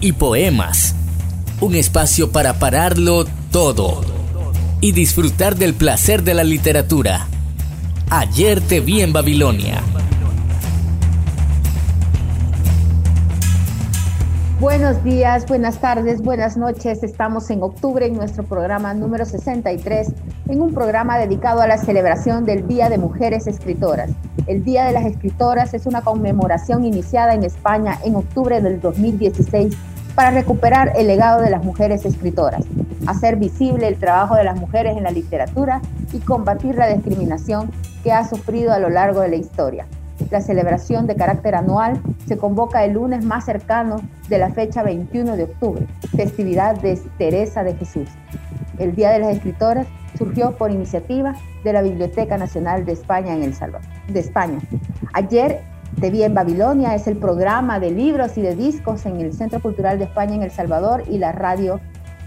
y poemas. Un espacio para pararlo todo y disfrutar del placer de la literatura. Ayer te vi en Babilonia. Buenos días, buenas tardes, buenas noches. Estamos en octubre en nuestro programa número 63, en un programa dedicado a la celebración del Día de Mujeres Escritoras. El Día de las Escritoras es una conmemoración iniciada en España en octubre del 2016 para recuperar el legado de las mujeres escritoras, hacer visible el trabajo de las mujeres en la literatura y combatir la discriminación que ha sufrido a lo largo de la historia. La celebración de carácter anual se convoca el lunes más cercano de la fecha 21 de octubre, festividad de Teresa de Jesús. El Día de las Escritoras surgió por iniciativa de la Biblioteca Nacional de España en El Salvador, de España. Ayer te vi en Babilonia es el programa de libros y de discos en el Centro Cultural de España en El Salvador y la radio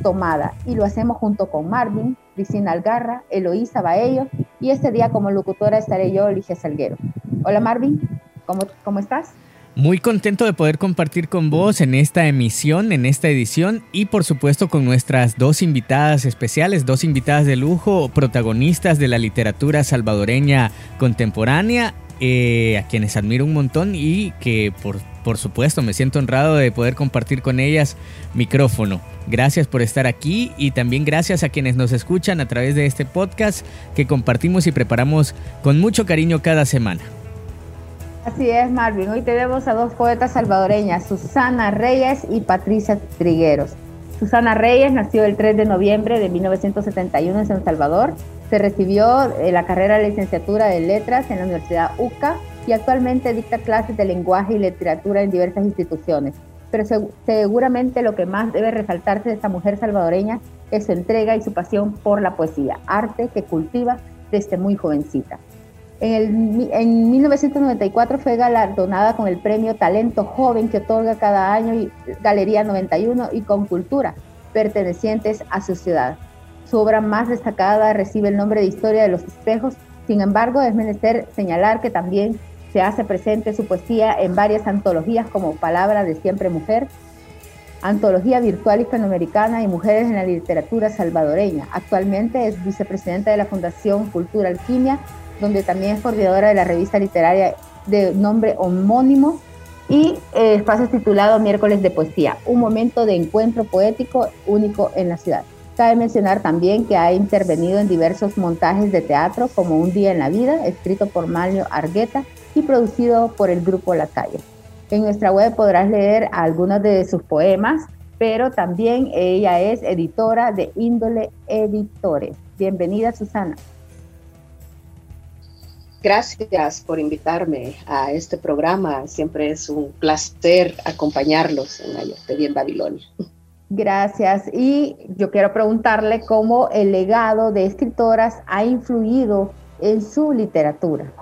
Tomada. Y lo hacemos junto con Marvin, Cristina Algarra, Eloísa Baello y este día como locutora estaré yo, Ligia Salguero. Hola Marvin, ¿cómo, cómo estás? Muy contento de poder compartir con vos en esta emisión, en esta edición y por supuesto con nuestras dos invitadas especiales, dos invitadas de lujo, protagonistas de la literatura salvadoreña contemporánea eh, a quienes admiro un montón y que por, por supuesto me siento honrado de poder compartir con ellas micrófono. Gracias por estar aquí y también gracias a quienes nos escuchan a través de este podcast que compartimos y preparamos con mucho cariño cada semana. Así es, Marvin. Hoy tenemos a dos poetas salvadoreñas, Susana Reyes y Patricia Trigueros. Susana Reyes nació el 3 de noviembre de 1971 en San Salvador se recibió en la carrera de licenciatura de letras en la Universidad UCA y actualmente dicta clases de lenguaje y literatura en diversas instituciones. Pero seguramente lo que más debe resaltarse de esta mujer salvadoreña es su entrega y su pasión por la poesía, arte que cultiva desde muy jovencita. En, el, en 1994 fue galardonada con el premio Talento Joven que otorga cada año y Galería 91 y con Cultura, pertenecientes a su ciudad. Su obra más destacada recibe el nombre de Historia de los Espejos, sin embargo es menester señalar que también se hace presente su poesía en varias antologías como Palabra de Siempre Mujer, Antología Virtual Hispanoamericana y Mujeres en la Literatura Salvadoreña. Actualmente es vicepresidenta de la Fundación Cultura Alquimia, donde también es coordinadora de la revista literaria de nombre homónimo y eh, espacio titulado Miércoles de Poesía, un momento de encuentro poético único en la ciudad. Cabe mencionar también que ha intervenido en diversos montajes de teatro como Un día en la vida, escrito por Malio Argueta y producido por el grupo La Calle. En nuestra web podrás leer algunos de sus poemas, pero también ella es editora de Índole Editores. Bienvenida, Susana. Gracias por invitarme a este programa. Siempre es un placer acompañarlos en Ayer Te en Babilonia. Gracias. Y yo quiero preguntarle cómo el legado de escritoras ha influido en su literatura.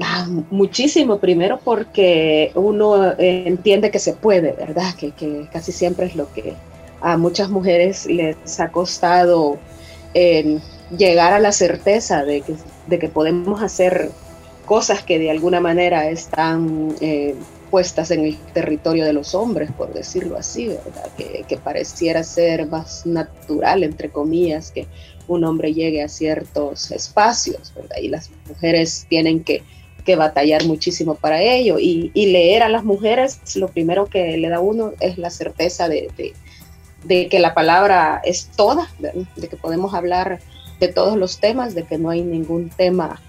Ah, muchísimo, primero porque uno eh, entiende que se puede, ¿verdad? Que, que, casi siempre es lo que a muchas mujeres les ha costado eh, llegar a la certeza de que, de que podemos hacer cosas que de alguna manera están eh, puestas en el territorio de los hombres, por decirlo así, ¿verdad? Que, pareciera ser más natural, entre comillas, que un hombre llegue a ciertos espacios, ¿verdad? Y las mujeres tienen que, batallar muchísimo para ello. Y, leer a las mujeres, lo primero que le da uno es la certeza de, de que la palabra es toda, de que podemos hablar de todos los temas, de que no hay ningún tema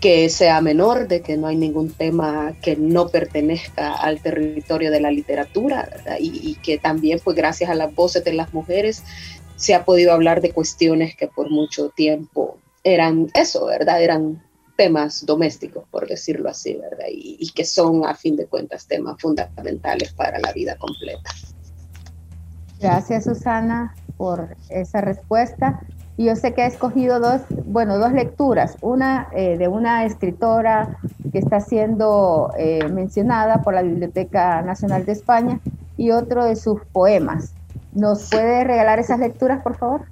que sea menor, de que no hay ningún tema que no pertenezca al territorio de la literatura y, que también, pues gracias a las voces de las mujeres, se ha podido hablar de cuestiones que por mucho tiempo eran eso, ¿verdad? Eran temas domésticos, por decirlo así, ¿verdad? Y, y que son, a fin de cuentas, temas fundamentales para la vida completa. Gracias Susana por esa respuesta. Y yo sé que ha escogido dos, bueno, dos lecturas, una eh, de una escritora que está siendo eh, mencionada por la Biblioteca Nacional de España y otro de sus poemas. ¿Nos puede regalar esas lecturas, por favor?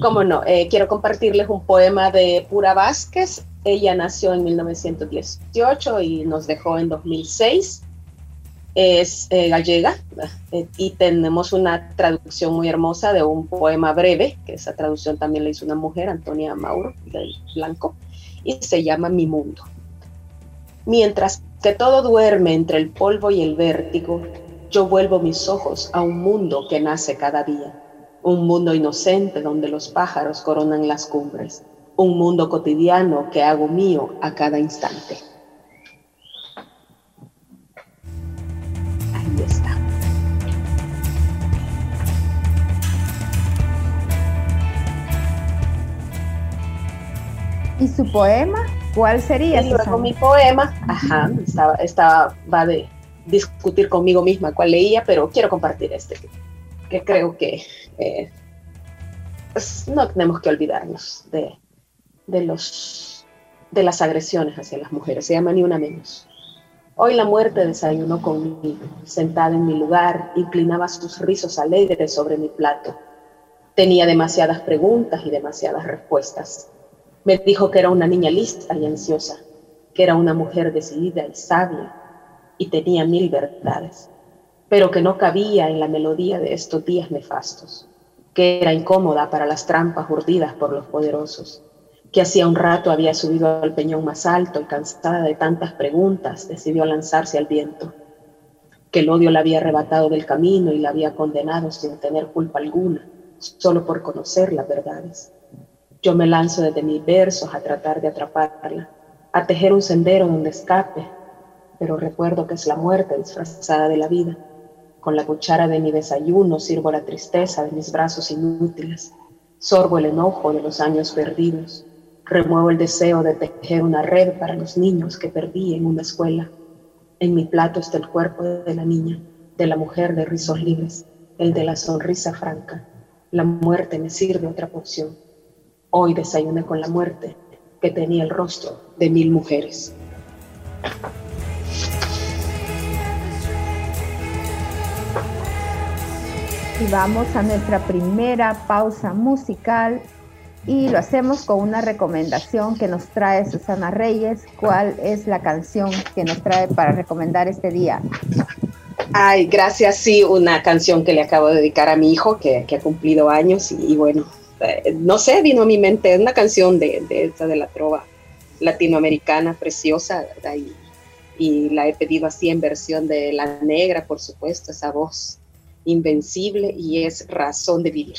Cómo no, eh, quiero compartirles un poema de Pura Vázquez. Ella nació en 1918 y nos dejó en 2006 es eh, gallega eh, y tenemos una traducción muy hermosa de un poema breve, que esa traducción también la hizo una mujer, Antonia Mauro, del Blanco, y se llama Mi Mundo. Mientras que todo duerme entre el polvo y el vértigo, yo vuelvo mis ojos a un mundo que nace cada día, un mundo inocente donde los pájaros coronan las cumbres, un mundo cotidiano que hago mío a cada instante. Su poema? ¿Cuál sería? Y luego mi poema, ajá, estaba, estaba, va de discutir conmigo misma cuál leía, pero quiero compartir este, que creo que eh, pues, no tenemos que olvidarnos de, de, los, de las agresiones hacia las mujeres, se llama Ni una menos. Hoy la muerte desayunó conmigo, sentada en mi lugar, inclinaba sus rizos alegres sobre mi plato. Tenía demasiadas preguntas y demasiadas respuestas. Me dijo que era una niña lista y ansiosa, que era una mujer decidida y sabia y tenía mil verdades, pero que no cabía en la melodía de estos días nefastos, que era incómoda para las trampas urdidas por los poderosos, que hacía un rato había subido al peñón más alto y cansada de tantas preguntas decidió lanzarse al viento, que el odio la había arrebatado del camino y la había condenado sin tener culpa alguna, solo por conocer las verdades yo me lanzo desde mis versos a tratar de atraparla, a tejer un sendero donde escape, pero recuerdo que es la muerte disfrazada de la vida. Con la cuchara de mi desayuno sirvo la tristeza de mis brazos inútiles, sorbo el enojo de los años perdidos, remuevo el deseo de tejer una red para los niños que perdí en una escuela. En mi plato está el cuerpo de la niña, de la mujer de rizos libres, el de la sonrisa franca. La muerte me sirve otra porción Hoy desayuné con la muerte que tenía el rostro de mil mujeres. Y vamos a nuestra primera pausa musical y lo hacemos con una recomendación que nos trae Susana Reyes. ¿Cuál es la canción que nos trae para recomendar este día? Ay, gracias, sí, una canción que le acabo de dedicar a mi hijo que, ha cumplido años y bueno, eh, no sé, vino a mi mente una canción de, de la trova latinoamericana preciosa. Y, y, la he pedido así en versión de La Negra, por supuesto, esa voz invencible y es razón de vivir.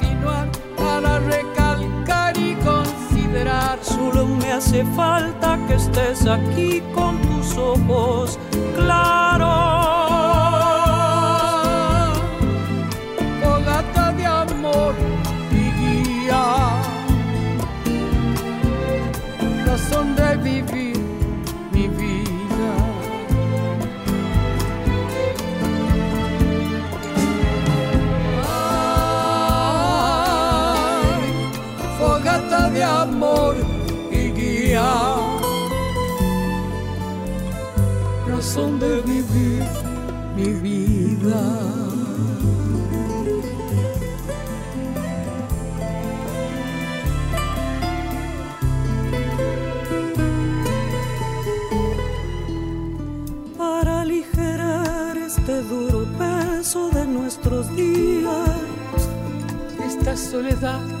Solo me hace falta que estés aquí con tus ojos claros. Amor y guía. Razón de vivir mi vida. Para aligerar este duro peso de nuestros días, esta soledad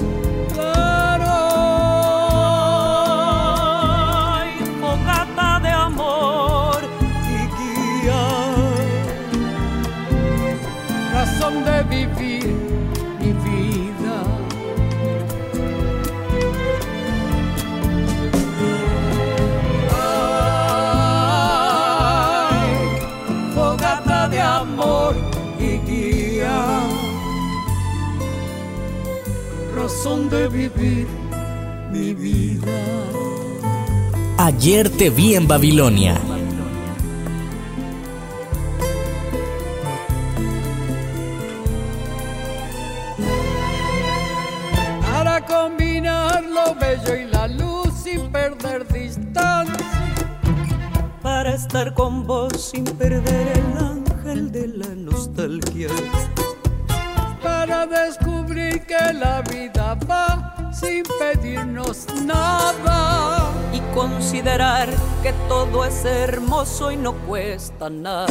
Ayer te vi en Babilonia y no cuesta nada.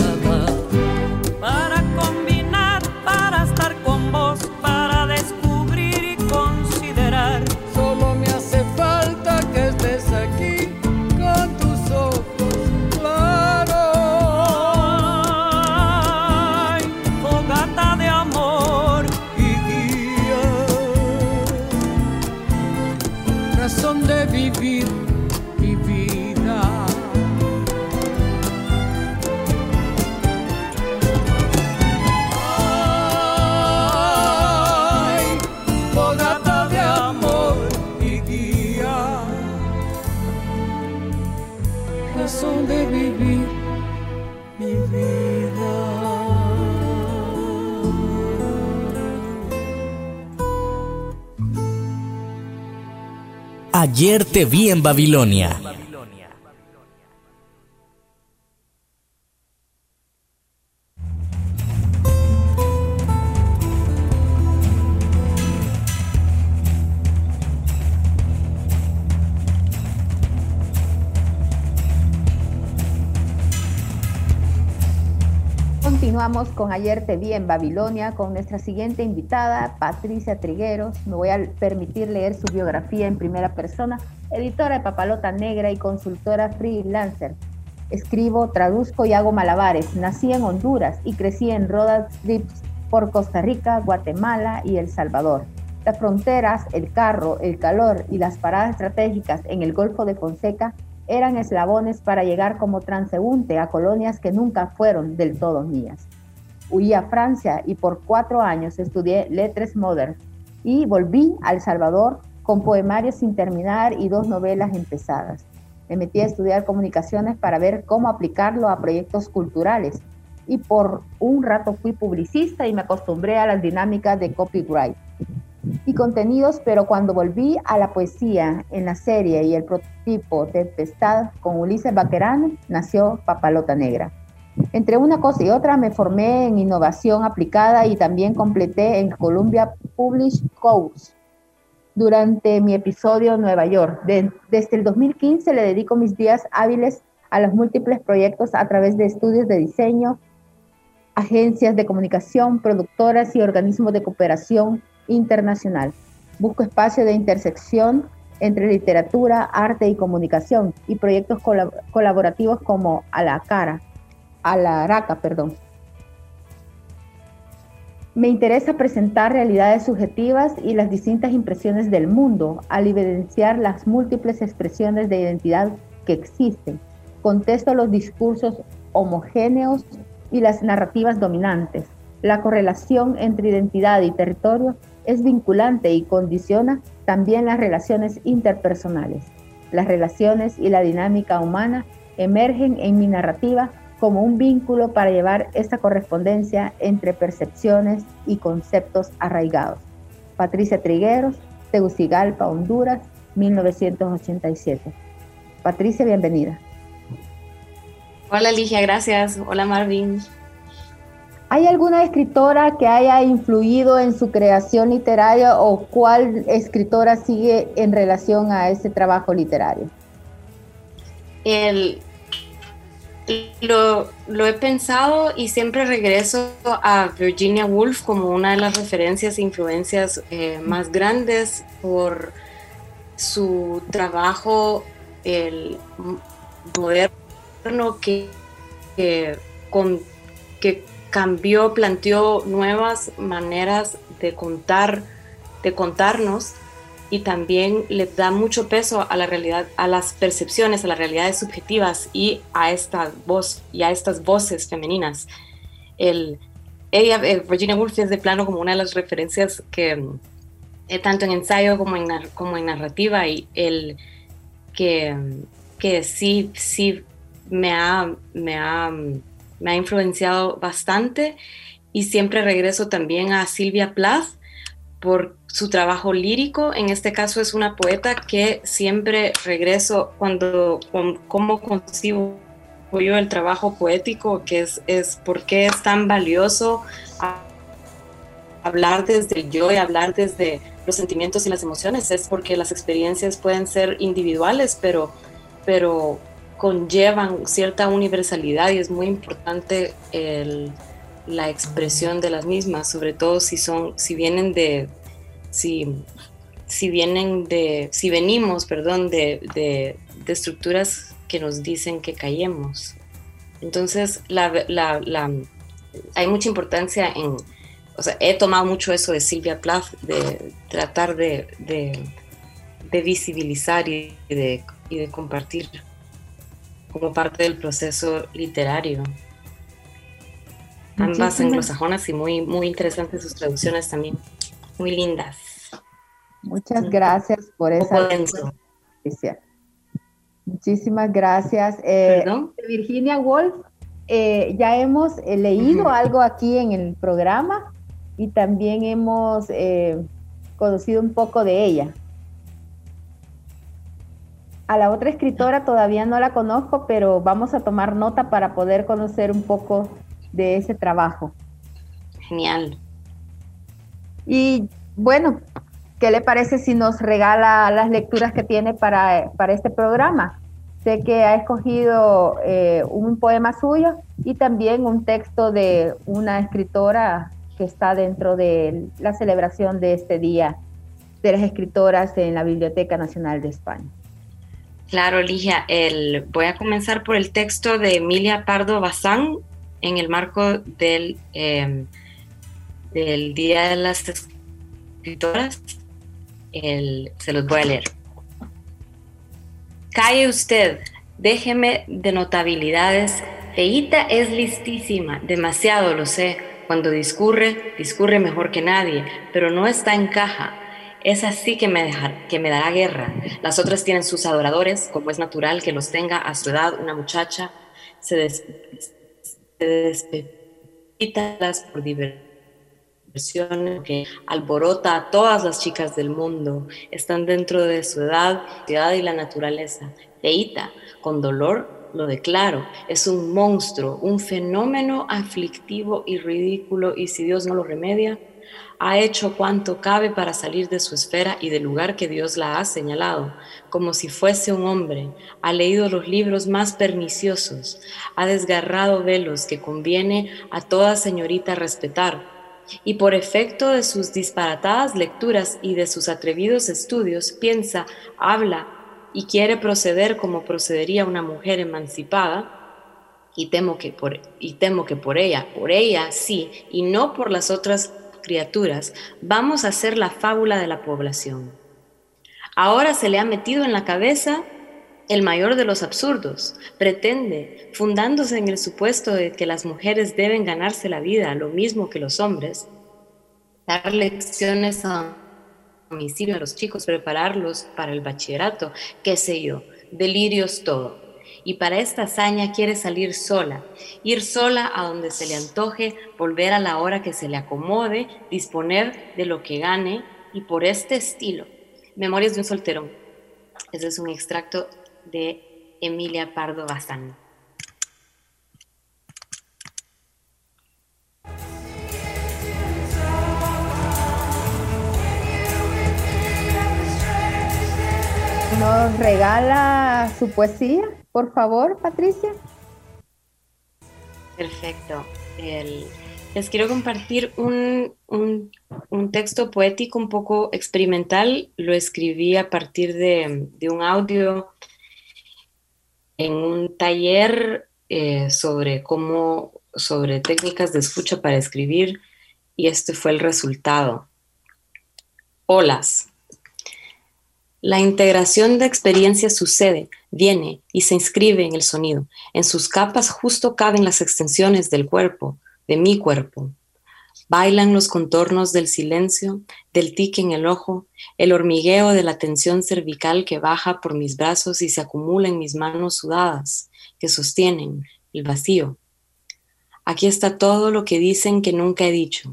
Ayer te vi en Babilonia. Continuamos con Ayer te vi en Babilonia con nuestra siguiente invitada, Patricia Trigueros. Me voy a permitir leer su biografía en primera persona. Editora de Papalota Negra y consultora freelancer. Escribo, traduzco y hago malabares. Nací en Honduras y crecí en road trips por Costa Rica, Guatemala y El Salvador. Las fronteras, el carro, el calor y las paradas estratégicas en el Golfo de Fonseca eran eslabones para llegar como transeúnte a colonias que nunca fueron del todo mías. Huí a Francia y por cuatro años estudié lettres modernas y volví a El Salvador con poemarios sin terminar y dos novelas empezadas. Me metí a estudiar comunicaciones para ver cómo aplicarlo a proyectos culturales y por un rato fui publicista y me acostumbré a las dinámicas de copyright y contenidos, pero cuando volví a la poesía en la serie y el prototipo Tempestad con Ulises Baquerán, nació Papalota Negra. Entre una cosa y otra me formé en innovación aplicada y también completé en Columbia Publish Course durante mi episodio Nueva York. desde el 2015 le dedico mis días hábiles a los múltiples proyectos a través de estudios de diseño, agencias de comunicación, productoras y organismos de cooperación internacional. Busco espacio de intersección entre literatura, arte y comunicación y proyectos colaborativos como a la cara, a la araca, perdón. Me interesa presentar realidades subjetivas y las distintas impresiones del mundo al evidenciar las múltiples expresiones de identidad que existen. Contesto los discursos homogéneos y las narrativas dominantes. La correlación entre identidad y territorio es vinculante y condiciona también las relaciones interpersonales. Las relaciones y la dinámica humana emergen en mi narrativa como un vínculo para llevar esta correspondencia entre percepciones y conceptos arraigados. Patricia Trigueros, Tegucigalpa, Honduras, 1987. Patricia, bienvenida. Hola Ligia, gracias. Hola Marvin. ¿Hay alguna escritora que haya influido en su creación literaria o cuál escritora sigue en relación a este trabajo literario? Lo, he pensado y siempre regreso a Virginia Woolf como una de las referencias e influencias eh, más grandes por su trabajo el moderno que, con, que cambió, planteó nuevas maneras de contar, de contarnos y también le da mucho peso a la realidad, a las percepciones, a las realidades subjetivas y a esta voz y a estas voces femeninas. El, ella, eh, Virginia Woolf es de plano como una de las referencias que eh, tanto en ensayo como en, como en narrativa y el que, que sí, sí me ha, me ha me ha influenciado bastante y siempre regreso también a Silvia Plath por su trabajo lírico. En este caso es una poeta que siempre regreso cuando, cómo concibo yo el trabajo poético, que es, es por es tan valioso hablar desde yo y hablar desde los sentimientos y las emociones. Es porque las experiencias pueden ser individuales, pero, pero conllevan cierta universalidad y es muy importante la expresión de las mismas, sobre todo si son, si vienen de, si, si vienen de, si venimos, perdón, de, de, estructuras que nos dicen que callemos. Entonces, hay mucha importancia en, o sea, he tomado mucho eso de Silvia Plath, de tratar de, de visibilizar y de, y de compartir como parte del proceso literario. Ambas anglosajonas y muy, muy interesantes sus traducciones también, muy lindas. Muchas gracias por esa noticia. Muchísimas gracias. Eh, Virginia Woolf, eh, ya hemos eh, leído algo aquí en el programa y también hemos conocido un poco de ella. A la otra escritora todavía no la conozco, pero vamos a tomar nota para poder conocer un poco de ese trabajo. Genial. Y bueno, ¿qué le parece si nos regala las lecturas que tiene para, para este programa? Sé que ha escogido eh, un poema suyo y también un texto de una escritora que está dentro de la celebración de este Día de las Escritoras en la Biblioteca Nacional de España. Claro, Ligia. El, voy a comenzar por el texto de Emilia Pardo Bazán en el marco del, em, del Día de las Escritoras. se los voy a leer. Calle usted, déjeme de notabilidades. Feita es listísima, demasiado lo sé. Cuando discurre, discurre mejor que nadie, pero no está en caja es así que me, que me dará guerra. Las otras tienen sus adoradores, como es natural que los tenga a su edad una muchacha. Se, des, por diversión que alborota a todas las chicas del mundo. Están dentro de su edad, ciudad y la naturaleza. Feita, con dolor lo declaro, es un monstruo, un fenómeno aflictivo y ridículo, y si Dios no lo remedia, ha hecho cuanto cabe para salir de su esfera y del lugar que Dios la ha señalado, como si fuese un hombre, ha leído los libros más perniciosos, ha desgarrado velos que conviene a toda señorita respetar, y por efecto de sus disparatadas lecturas y de sus atrevidos estudios, piensa, habla y quiere proceder como procedería una mujer emancipada, y temo que por, y temo que por ella, por ella sí, y no por las otras criaturas, vamos a hacer la fábula de la población. Ahora se le ha metido en la cabeza el mayor de los absurdos. Pretende, fundándose en el supuesto de que las mujeres deben ganarse la vida lo mismo que los hombres, dar lecciones a domicilio a los chicos, prepararlos para el bachillerato, qué sé yo, delirios todo y para esta hazaña quiere salir sola, ir sola a donde se le antoje, volver a la hora que se le acomode, disponer de lo que gane y por este estilo. Memorias de un solterón. Este es un extracto de Emilia Pardo Bazán. ¿Nos regala su poesía, por favor, Patricia? Perfecto. les quiero compartir un, texto poético un poco experimental. Lo escribí a partir de, un audio en un taller eh, sobre cómo, sobre técnicas de escucha para escribir y este fue el resultado. Olas. La integración de experiencias sucede, viene y se inscribe en el sonido. En sus capas justo caben las extensiones del cuerpo, de mi cuerpo. Bailan los contornos del silencio, del tique en el ojo, el hormigueo de la tensión cervical que baja por mis brazos y se acumula en mis manos sudadas, que sostienen el vacío. Aquí está todo lo que dicen que nunca he dicho,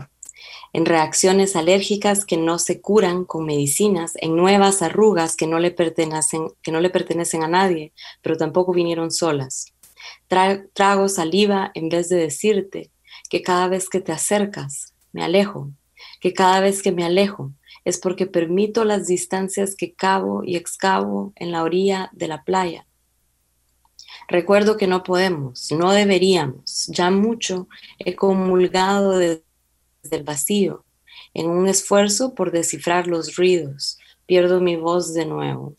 en reacciones alérgicas que no se curan con medicinas, en nuevas arrugas que no le pertenecen, que no le pertenecen a nadie, pero tampoco vinieron solas. trago saliva en vez de decirte que cada vez que te acercas, me alejo, que cada vez que me alejo es porque permito las distancias que cavo y excavo en la orilla de la playa. Recuerdo que no podemos, no deberíamos, ya mucho he comulgado de del vacío. En un esfuerzo por descifrar los ruidos, pierdo mi voz de nuevo.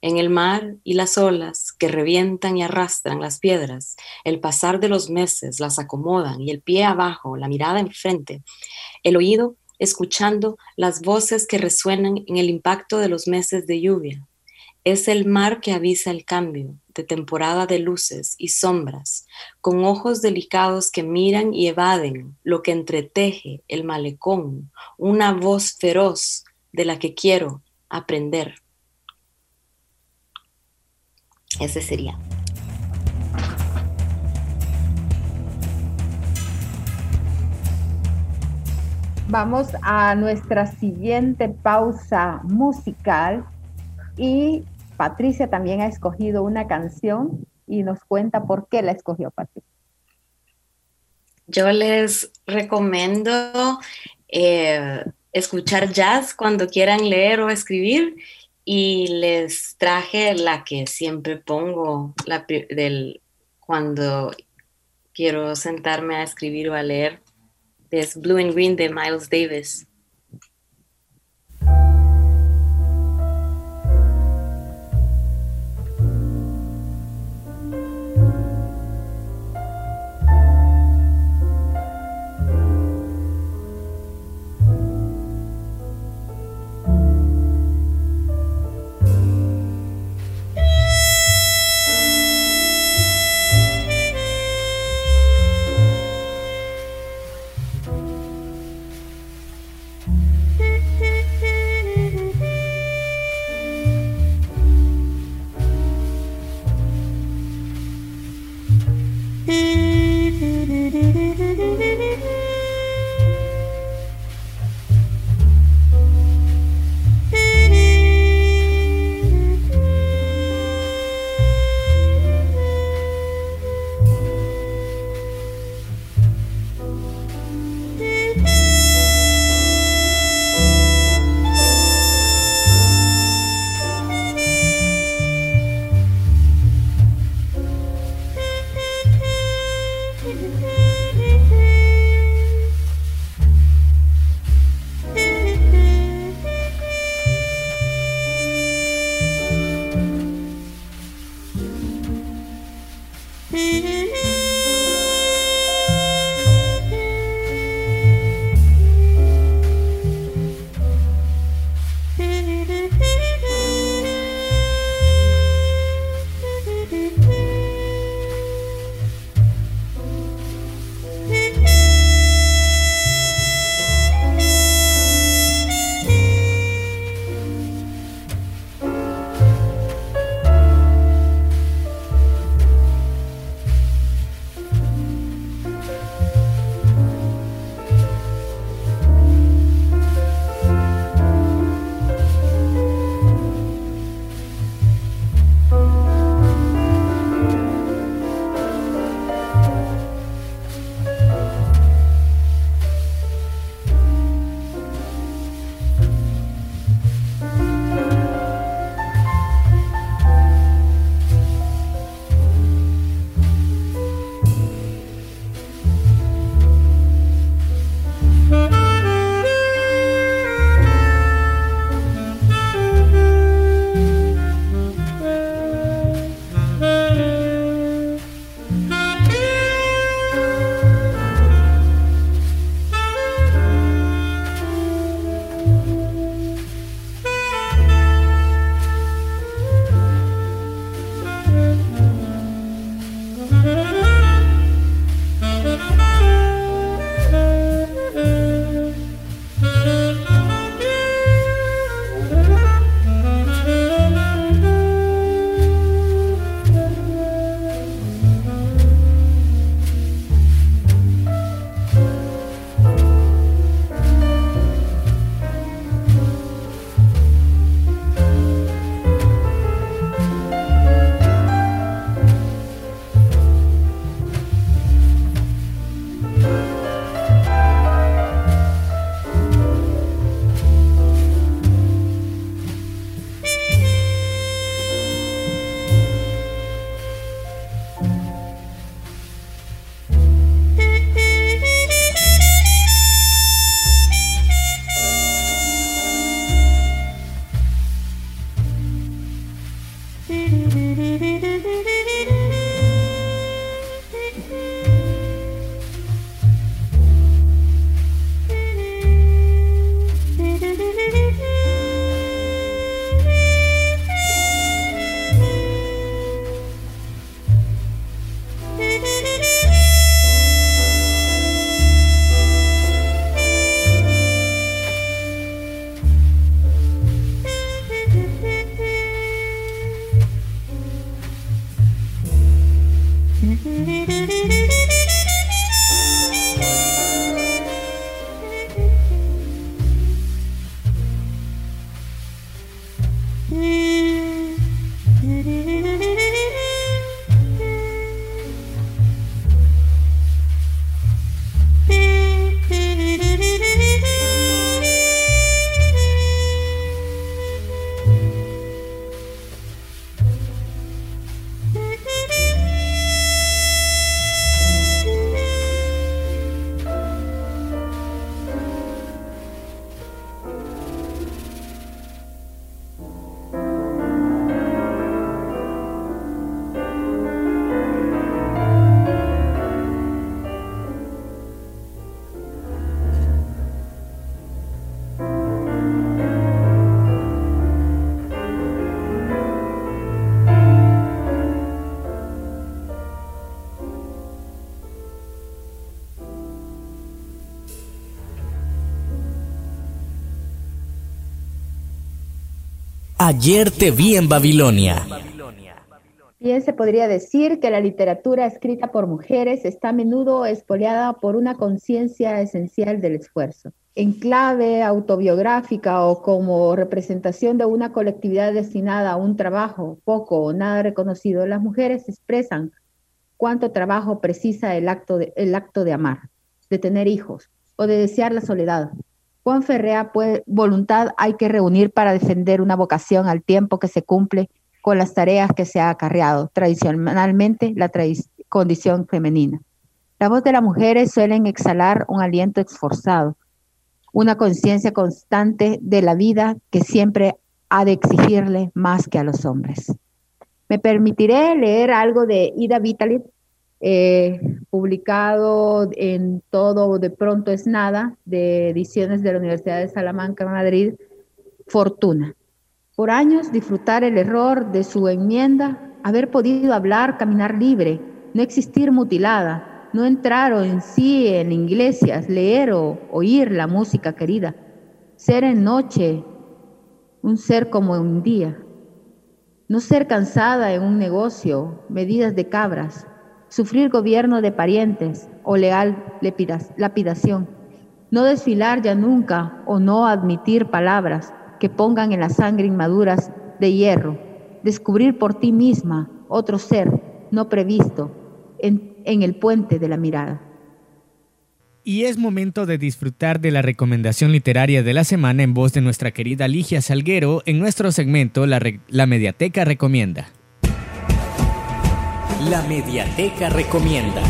En el mar y las olas que revientan y arrastran las piedras, el pasar de los meses las acomodan y el pie abajo, la mirada enfrente, el oído escuchando las voces que resuenan en el impacto de los meses de lluvia. Es el mar que avisa el cambio de temporada de luces y sombras, con ojos delicados que miran y evaden lo que entreteje el malecón, una voz feroz de la que quiero aprender. Ese sería. Vamos a nuestra siguiente pausa musical y Patricia también ha escogido una canción y nos cuenta por qué la escogió Patricia. Yo les recomiendo eh, escuchar jazz cuando quieran leer o escribir y les traje la que siempre pongo la, del, cuando quiero sentarme a escribir o a leer. Es Blue and Green de Miles Davis. Ayer te vi en Babilonia. Bien se podría decir que la literatura escrita por mujeres está a menudo espoleada por una conciencia esencial del esfuerzo. En clave autobiográfica o como representación de una colectividad destinada a un trabajo poco o nada reconocido, las mujeres expresan cuánto trabajo precisa el acto de, el acto de amar, de tener hijos o de desear la soledad, Juan Ferrea, pues, voluntad hay que reunir para defender una vocación al tiempo que se cumple con las tareas que se ha acarreado tradicionalmente la condición femenina. La voz de las mujeres suelen exhalar un aliento esforzado, una conciencia constante de la vida que siempre ha de exigirle más que a los hombres. Me permitiré leer algo de Ida Vitalit, eh, publicado en todo de pronto es nada, de ediciones de la Universidad de Salamanca, Madrid, Fortuna. Por años disfrutar el error de su enmienda, haber podido hablar, caminar libre, no existir mutilada, no entrar en sí en iglesias, leer o oír la música querida, ser en noche un ser como un día, no ser cansada en un negocio, medidas de cabras, sufrir gobierno de parientes o leal lapidación, no desfilar ya nunca o no admitir palabras que pongan en la sangre inmaduras de hierro, descubrir por ti misma otro ser no previsto en, el puente de la mirada. Y es momento de disfrutar de la recomendación literaria de la semana en voz de nuestra querida Ligia Salguero en nuestro segmento La, la Mediateca Recomienda. La Mediateca Recomienda.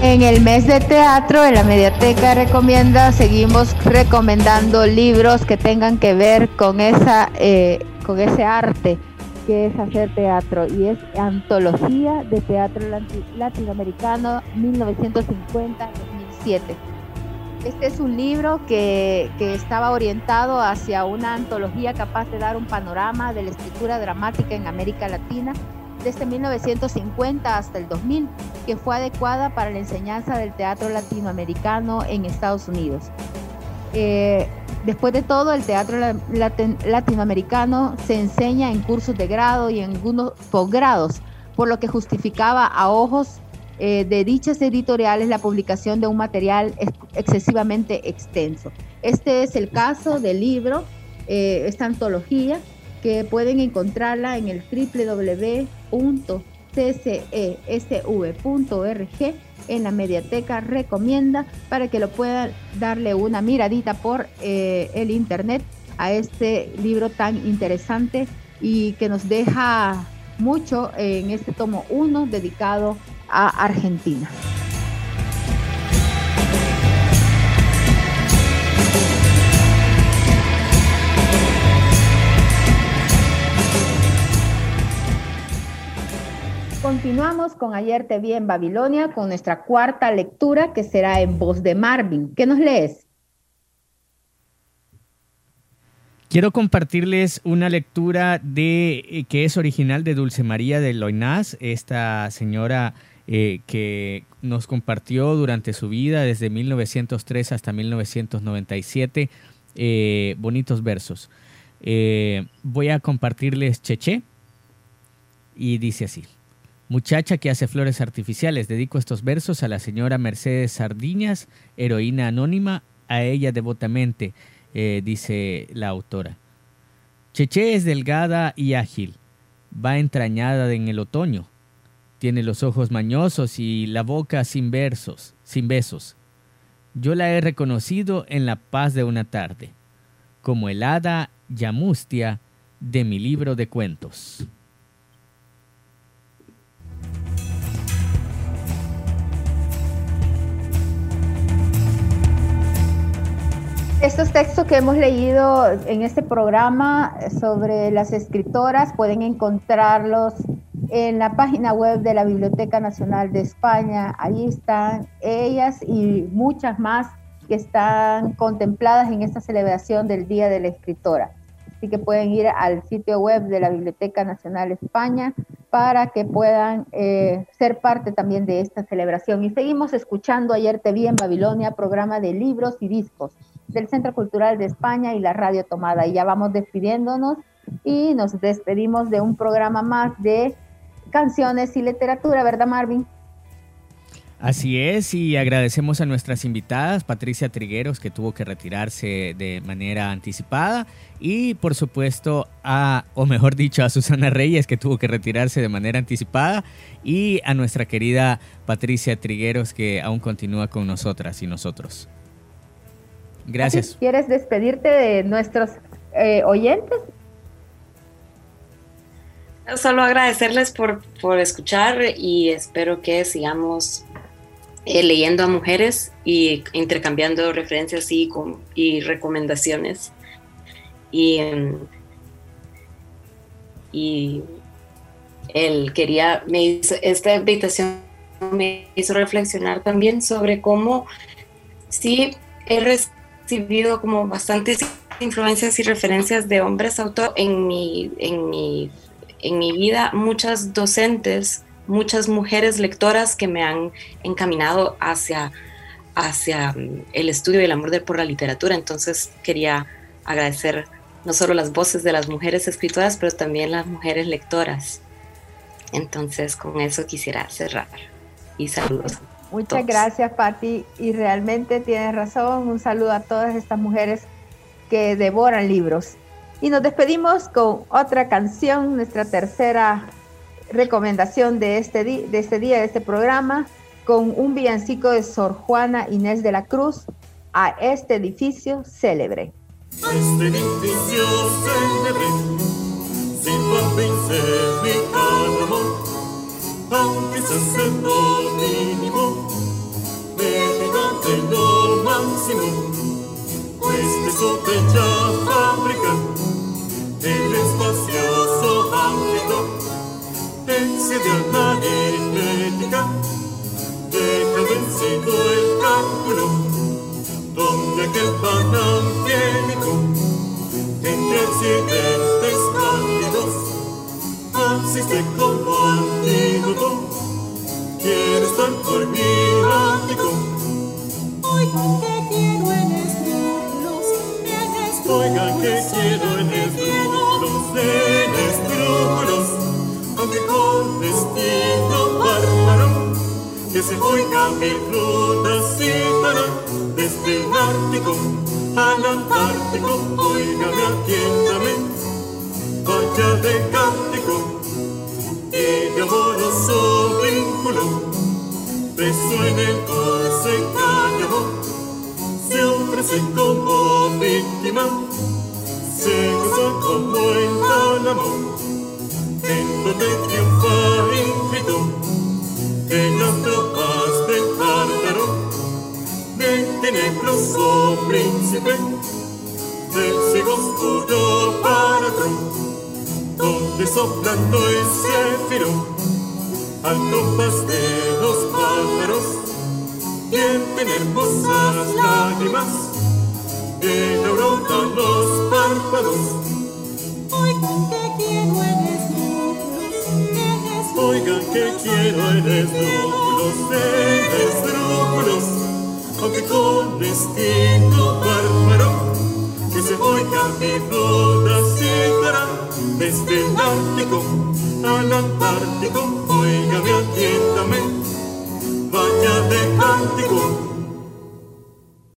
En el mes de teatro de la Mediateca Recomienda seguimos recomendando libros que tengan que ver con, esa, eh, con ese arte que es hacer teatro y es Antología de Teatro Latinoamericano 1950-2007 este es un libro que, estaba orientado hacia una antología capaz de dar un panorama de la escritura dramática en América Latina desde 1950 hasta el 2000, que fue adecuada para la enseñanza del teatro latinoamericano en Estados Unidos. Eh, después de todo, el teatro latinoamericano se enseña en cursos de grado y en algunos posgrados, por lo que justificaba a ojos eh, de dichas editoriales la publicación de un material excesivamente extenso. Este es el caso del libro, eh, esta antología, que pueden encontrarla en el www.ccesv.org en la mediateca recomienda para que lo puedan darle una miradita por eh, el internet a este libro tan interesante y que nos deja mucho en este tomo 1 dedicado a Argentina. Continuamos con Ayer te vi en Babilonia con nuestra cuarta lectura que será en voz de Marvin. ¿Qué nos lees? Quiero compartirles una lectura de eh, que es original de Dulce María de Loinás, esta señora eh, que nos compartió durante su vida, desde 1903 hasta 1997, eh, bonitos versos. Eh, voy a compartirles Cheche y dice así. Muchacha que hace flores artificiales, dedico estos versos a la señora Mercedes Sardiñas, heroína anónima, a ella devotamente, dice la autora. Cheche es delgada y ágil, va entrañada en el otoño, tiene los ojos mañosos y la boca sin versos, sin besos. Yo la he reconocido en la paz de una tarde, como el hada Yamustia de mi libro de cuentos. Estos textos que hemos leído en este programa sobre las escritoras pueden encontrarlos en la página web de la Biblioteca Nacional de España. Ahí están ellas y muchas más que están contempladas en esta celebración del Día de la Escritora. Así que pueden ir al sitio web de la Biblioteca Nacional de España para que puedan eh, ser parte también de esta celebración. Y seguimos escuchando Ayer Te Vi en Babilonia, programa de libros y discos del Centro Cultural de España y la Radio Tomada. Y ya vamos despidiéndonos y nos despedimos de un programa más de canciones y literatura, ¿verdad, Marvin? Así es, y agradecemos a nuestras invitadas, Patricia Trigueros, que tuvo que retirarse de manera anticipada, y por supuesto a, o mejor dicho, a Susana Reyes, que tuvo que retirarse de manera anticipada, y a nuestra querida Patricia Trigueros, que aún continúa con nosotras y nosotros. Gracias. ¿Quieres despedirte de nuestros eh, oyentes? Solo agradecerles por, por escuchar y espero que sigamos eh, leyendo a mujeres y intercambiando referencias y, y recomendaciones. Y, em, y él quería, me hizo, esta invitación me hizo reflexionar también sobre cómo sí he recibido como bastantes influencias y referencias de hombres autor en mi, en mi, en mi vida, muchas docentes muchas mujeres lectoras que me han encaminado hacia, hacia mm, el estudio y el amor de, por la literatura. Entonces quería agradecer no solo las voces de las mujeres escritoras, pero también las mujeres lectoras. Entonces con eso quisiera cerrar. Y saludos. Muchas gracias, Patti. Y realmente tienes razón. Un saludo a todas estas mujeres que devoran libros. Y nos despedimos con otra canción, nuestra tercera recomendación de este, de este día, de este programa, con un villancico de Sor Juana Inés de la Cruz a este edificio célebre. Este edificio célebre, sin vencer mi amor, aunque se lo mínimo, me lo máximo, de su bella fábrica, el espacioso ámbito de la aritmética, deja vencido el cálculo, donde aquel panampiénico, entre accidentes cándidos, asiste como antídoto, quiere estar por mi ático. Oigan que quiero en esdrújulos, Oigan que quiero en esdrújulos, en esdrújulos, aunque con destino bárbaro, que se oiga mi ruta citará desde el Ártico al Antártico, oígame, atiéndame, vaya de cántico y de amoroso vínculo, preso en el dulce víctima, se goza como en tálamo en donde triunfa ímpetu de las tropas del tártaro, del tenebroso príncipe, del ciego oscuro paratro, donde soplando el céfiro, al compás de los pájaros, tienen hermosas lágrimas, de la aurora saltan los párpados. Oigan que quiero en este esdrújulos, oigan que quiero en este esdrújulos, en aunque con destino bárbaro, que se oiga mi flota cítara desde el Ártico al Antártico, oígame, atiéndame, vaya de cántico.